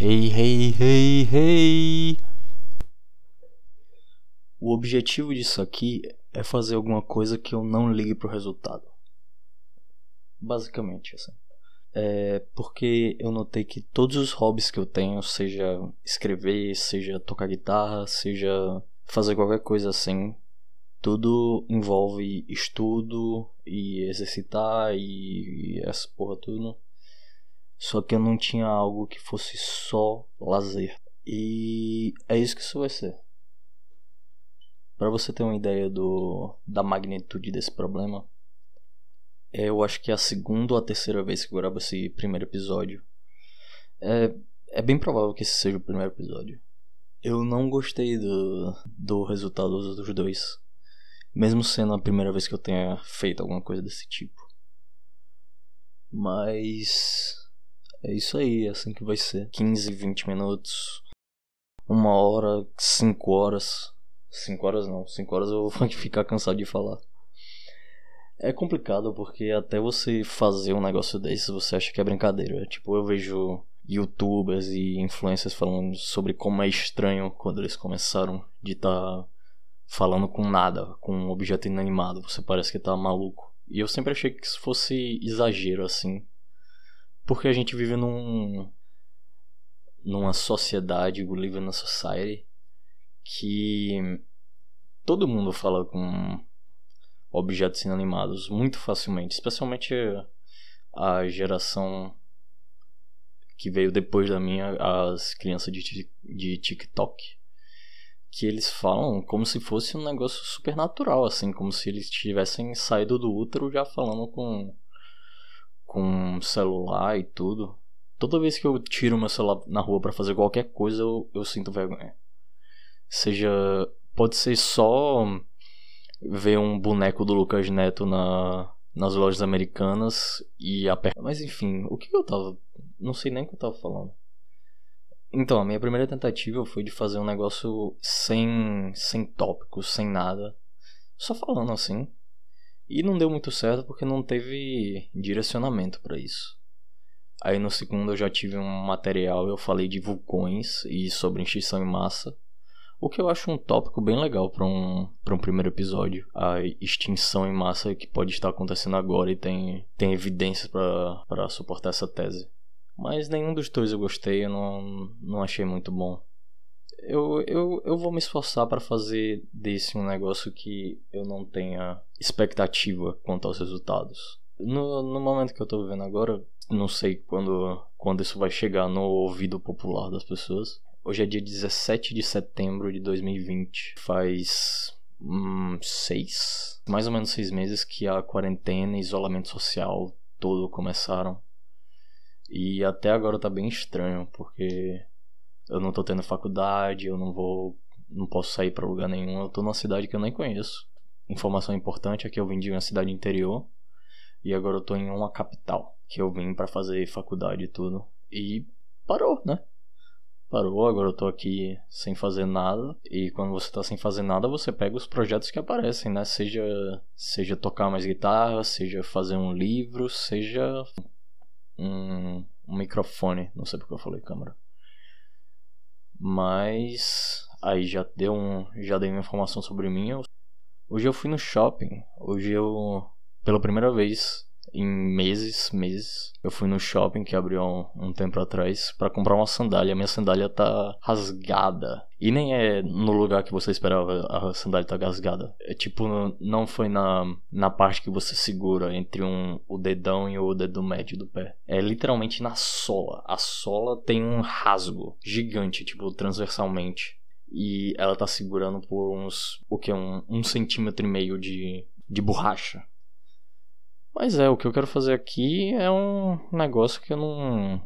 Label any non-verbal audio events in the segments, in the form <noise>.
Hey, hey, hey, hey! O objetivo disso aqui é fazer alguma coisa que eu não ligue pro resultado. Basicamente, assim. É porque eu notei que todos os hobbies que eu tenho, seja escrever, seja tocar guitarra, seja fazer qualquer coisa assim, tudo envolve estudo e exercitar e, e essa porra tudo. Só que eu não tinha algo que fosse só lazer. E é isso que isso vai ser. Para você ter uma ideia do, da magnitude desse problema, eu acho que é a segunda ou a terceira vez que eu gravo esse primeiro episódio. É, é bem provável que esse seja o primeiro episódio. Eu não gostei do, do resultado dos outros dois. Mesmo sendo a primeira vez que eu tenha feito alguma coisa desse tipo. Mas. É isso aí, é assim que vai ser. 15, 20 minutos. Uma hora, 5 horas. 5 horas não, 5 horas eu <laughs> vou ficar cansado de falar. É complicado porque até você fazer um negócio desse você acha que é brincadeira. Tipo, eu vejo youtubers e influencers falando sobre como é estranho quando eles começaram de estar tá falando com nada, com um objeto inanimado. Você parece que tá maluco. E eu sempre achei que isso fosse exagero, assim. Porque a gente vive num. numa sociedade, we live in a society, que todo mundo fala com objetos inanimados muito facilmente, especialmente a geração que veio depois da minha, as crianças de, de TikTok que eles falam como se fosse um negócio super natural, assim, como se eles tivessem saído do útero já falando com com celular e tudo. Toda vez que eu tiro meu celular na rua para fazer qualquer coisa, eu, eu sinto vergonha. Seja, pode ser só ver um boneco do Lucas Neto na nas lojas americanas e apertar. Mas enfim, o que eu tava, não sei nem o que eu tava falando. Então, a minha primeira tentativa foi de fazer um negócio sem, sem tópicos, sem nada. Só falando assim. E não deu muito certo porque não teve direcionamento para isso. Aí no segundo eu já tive um material, eu falei de vulcões e sobre extinção em massa. O que eu acho um tópico bem legal para um, um primeiro episódio. A extinção em massa que pode estar acontecendo agora e tem, tem evidências para suportar essa tese. Mas nenhum dos dois eu gostei, eu não, não achei muito bom. Eu, eu, eu vou me esforçar para fazer desse um negócio que eu não tenha expectativa quanto aos resultados. No, no momento que eu tô vivendo agora, não sei quando, quando isso vai chegar no ouvido popular das pessoas. Hoje é dia 17 de setembro de 2020. Faz hum, seis, mais ou menos seis meses que a quarentena e isolamento social todo começaram. E até agora tá bem estranho, porque eu não tô tendo faculdade, eu não vou. não posso sair para lugar nenhum, eu tô numa cidade que eu nem conheço. Informação importante é que eu vim de uma cidade interior e agora eu tô em uma capital, que eu vim para fazer faculdade e tudo. E parou, né? Parou, agora eu tô aqui sem fazer nada. E quando você tá sem fazer nada, você pega os projetos que aparecem, né? Seja, seja tocar mais guitarra, seja fazer um livro, seja um, um microfone. Não sei porque eu falei câmera. Mas aí já deu um, já dei uma informação sobre mim. Hoje eu fui no shopping. Hoje eu pela primeira vez em meses, meses. Eu fui no shopping que abriu um, um tempo atrás para comprar uma sandália. Minha sandália tá rasgada. E nem é no lugar que você esperava a sandália tá rasgada. É tipo, não foi na, na parte que você segura entre um, o dedão e o dedo médio do pé. É literalmente na sola. A sola tem um rasgo gigante, tipo, transversalmente. E ela tá segurando por uns. O que? Um, um centímetro e meio de, de borracha. Mas é, o que eu quero fazer aqui é um negócio que eu não.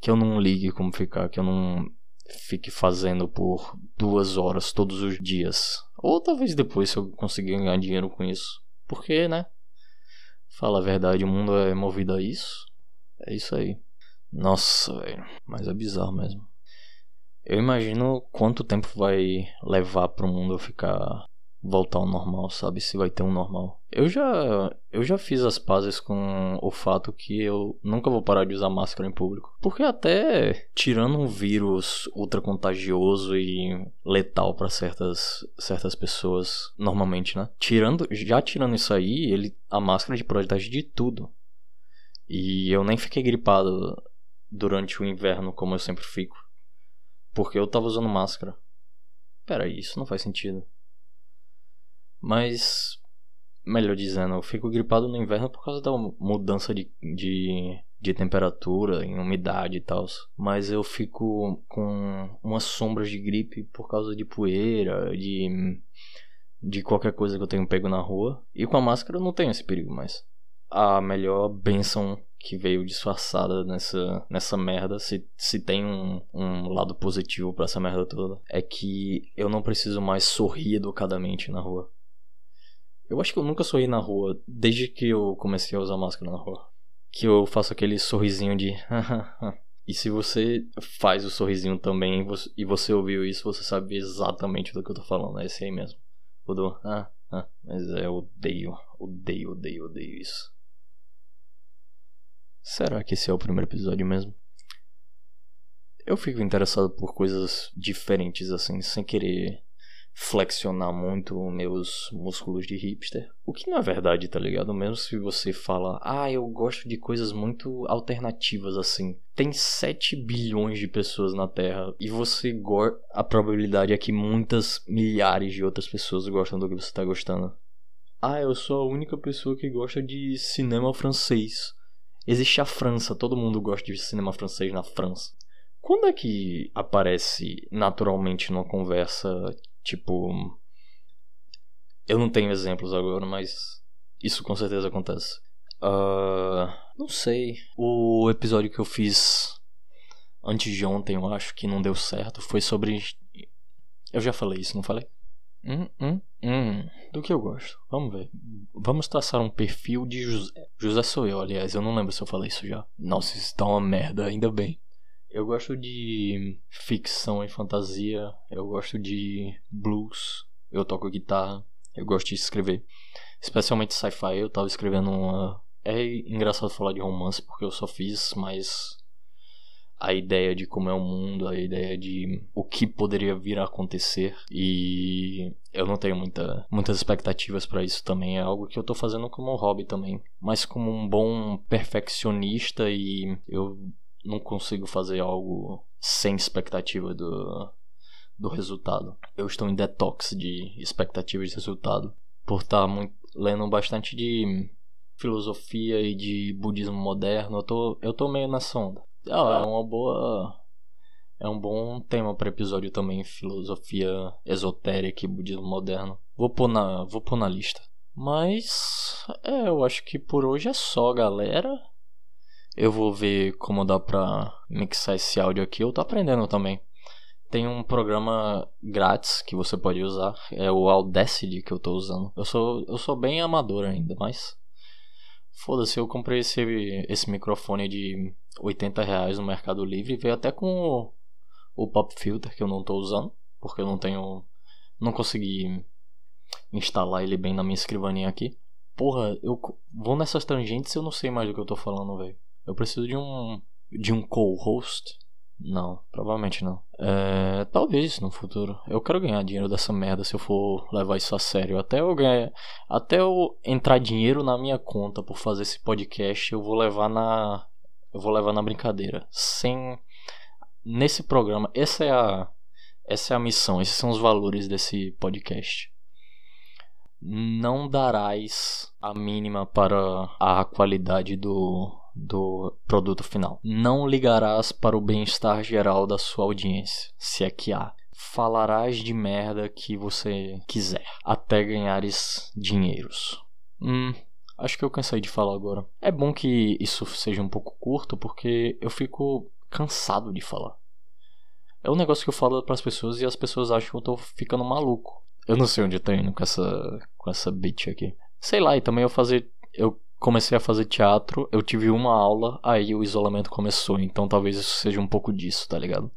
que eu não ligue como ficar, que eu não fique fazendo por duas horas todos os dias. Ou talvez depois se eu conseguir ganhar dinheiro com isso. Porque, né? Fala a verdade, o mundo é movido a isso. É isso aí. Nossa, velho. Mas é bizarro mesmo. Eu imagino quanto tempo vai levar pro mundo ficar voltar ao normal, sabe? Se vai ter um normal. Eu já, eu já fiz as pazes com o fato que eu nunca vou parar de usar máscara em público. Porque até tirando um vírus ultra contagioso e letal para certas, certas pessoas, normalmente, né? Tirando, já tirando isso aí, ele, a máscara te protege de tudo. E eu nem fiquei gripado durante o inverno como eu sempre fico. Porque eu tava usando máscara. Peraí, isso não faz sentido. Mas, melhor dizendo, eu fico gripado no inverno por causa da mudança de, de, de temperatura, em umidade e tal. Mas eu fico com umas sombras de gripe por causa de poeira, de, de qualquer coisa que eu tenho pego na rua. E com a máscara eu não tenho esse perigo mais. A melhor benção que veio disfarçada nessa, nessa merda, se, se tem um, um lado positivo para essa merda toda, é que eu não preciso mais sorrir educadamente na rua. Eu acho que eu nunca sorri na rua, desde que eu comecei a usar máscara na rua. Que eu faço aquele sorrisinho de. <laughs> e se você faz o sorrisinho também e você ouviu isso, você sabe exatamente do que eu tô falando. É esse aí mesmo. O do. Ah, ah. Mas é, eu odeio, odeio, odeio, odeio isso. Será que esse é o primeiro episódio mesmo? Eu fico interessado por coisas diferentes assim, sem querer flexionar muito meus músculos de hipster. O que não é verdade, tá ligado? Mesmo se você fala, ah, eu gosto de coisas muito alternativas assim. Tem 7 bilhões de pessoas na Terra e você gosta. A probabilidade é que muitas milhares de outras pessoas gostam do que você tá gostando. Ah, eu sou a única pessoa que gosta de cinema francês. Existe a França, todo mundo gosta de cinema francês na França. Quando é que aparece naturalmente numa conversa Tipo. Eu não tenho exemplos agora, mas isso com certeza acontece. Uh, não sei. O episódio que eu fiz antes de ontem, eu acho que não deu certo, foi sobre. Eu já falei isso, não falei? Hum, hum, hum. Do que eu gosto? Vamos ver. Vamos traçar um perfil de José. José sou eu, aliás, eu não lembro se eu falei isso já. Nossa, isso tá uma merda, ainda bem. Eu gosto de ficção e fantasia, eu gosto de blues, eu toco guitarra, eu gosto de escrever. Especialmente sci-fi, eu tava escrevendo uma. É engraçado falar de romance porque eu só fiz, mas a ideia de como é o mundo, a ideia de o que poderia vir a acontecer e eu não tenho muita, muitas expectativas para isso também, é algo que eu tô fazendo como um hobby também, mas como um bom perfeccionista e eu não consigo fazer algo sem expectativa do, do resultado. Eu estou em detox de expectativas de resultado por estar muito, lendo bastante de filosofia e de budismo moderno. Eu tô, eu tô meio nessa onda. Ah, é uma boa é um bom tema para episódio também, filosofia esotérica e budismo moderno. Vou pôr na, vou pôr na lista. Mas é, eu acho que por hoje é só, galera. Eu vou ver como dá pra mixar esse áudio aqui. Eu tô aprendendo também. Tem um programa grátis que você pode usar. É o Audacity que eu tô usando. Eu sou, eu sou bem amador ainda, mas. Foda-se, eu comprei esse, esse microfone de 80 reais no Mercado Livre. Veio até com o, o Pop Filter que eu não tô usando. Porque eu não tenho. Não consegui instalar ele bem na minha escrivaninha aqui. Porra, eu vou nessas tangentes e eu não sei mais do que eu tô falando, velho. Eu preciso de um de um co-host? Não, provavelmente não. É, talvez no futuro. Eu quero ganhar dinheiro dessa merda se eu for levar isso a sério. Até eu ganhar, até eu entrar dinheiro na minha conta por fazer esse podcast, eu vou levar na eu vou levar na brincadeira, sem nesse programa, essa é a essa é a missão, esses são os valores desse podcast. Não darás a mínima para a qualidade do do produto final. Não ligarás para o bem-estar geral da sua audiência, se é que há. Falarás de merda que você quiser, até ganhares dinheiros. Hum, acho que eu cansei de falar agora. É bom que isso seja um pouco curto, porque eu fico cansado de falar. É um negócio que eu falo para as pessoas e as pessoas acham que eu tô ficando maluco. Eu não sei onde eu tô indo com essa com essa bitch aqui. Sei lá, e também eu fazer eu comecei a fazer teatro, eu tive uma aula, aí o isolamento começou. Então talvez isso seja um pouco disso, tá ligado?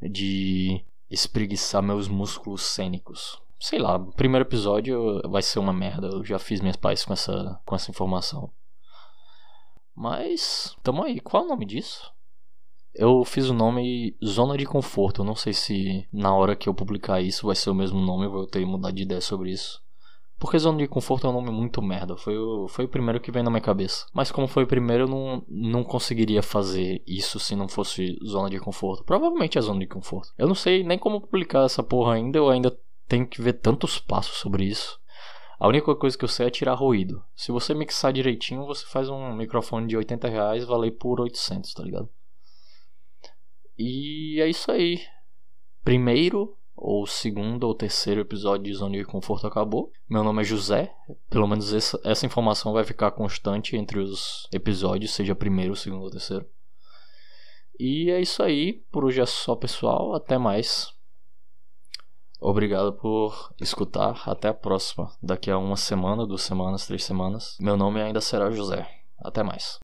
De espreguiçar meus músculos cênicos. sei lá, primeiro episódio vai ser uma merda. Eu já fiz minhas pazes com essa, com essa informação. Mas, tamo aí. Qual é o nome disso? Eu fiz o nome Zona de Conforto. Eu não sei se na hora que eu publicar isso vai ser o mesmo nome. Eu vou ter que mudar de ideia sobre isso. Porque Zona de Conforto é um nome muito merda. Foi o, foi o primeiro que veio na minha cabeça. Mas como foi o primeiro, eu não, não conseguiria fazer isso se não fosse Zona de Conforto. Provavelmente é Zona de Conforto. Eu não sei nem como publicar essa porra ainda. Eu ainda tenho que ver tantos passos sobre isso. A única coisa que eu sei é tirar ruído. Se você mixar direitinho, você faz um microfone de 80 reais valer por 800, tá ligado? E é isso aí. Primeiro, ou segundo, ou terceiro episódio de Zona de Conforto acabou. Meu nome é José. Pelo menos essa, essa informação vai ficar constante entre os episódios, seja primeiro, segundo ou terceiro. E é isso aí. Por hoje é só, pessoal. Até mais. Obrigado por escutar. Até a próxima. Daqui a uma semana, duas semanas, três semanas. Meu nome ainda será José. Até mais.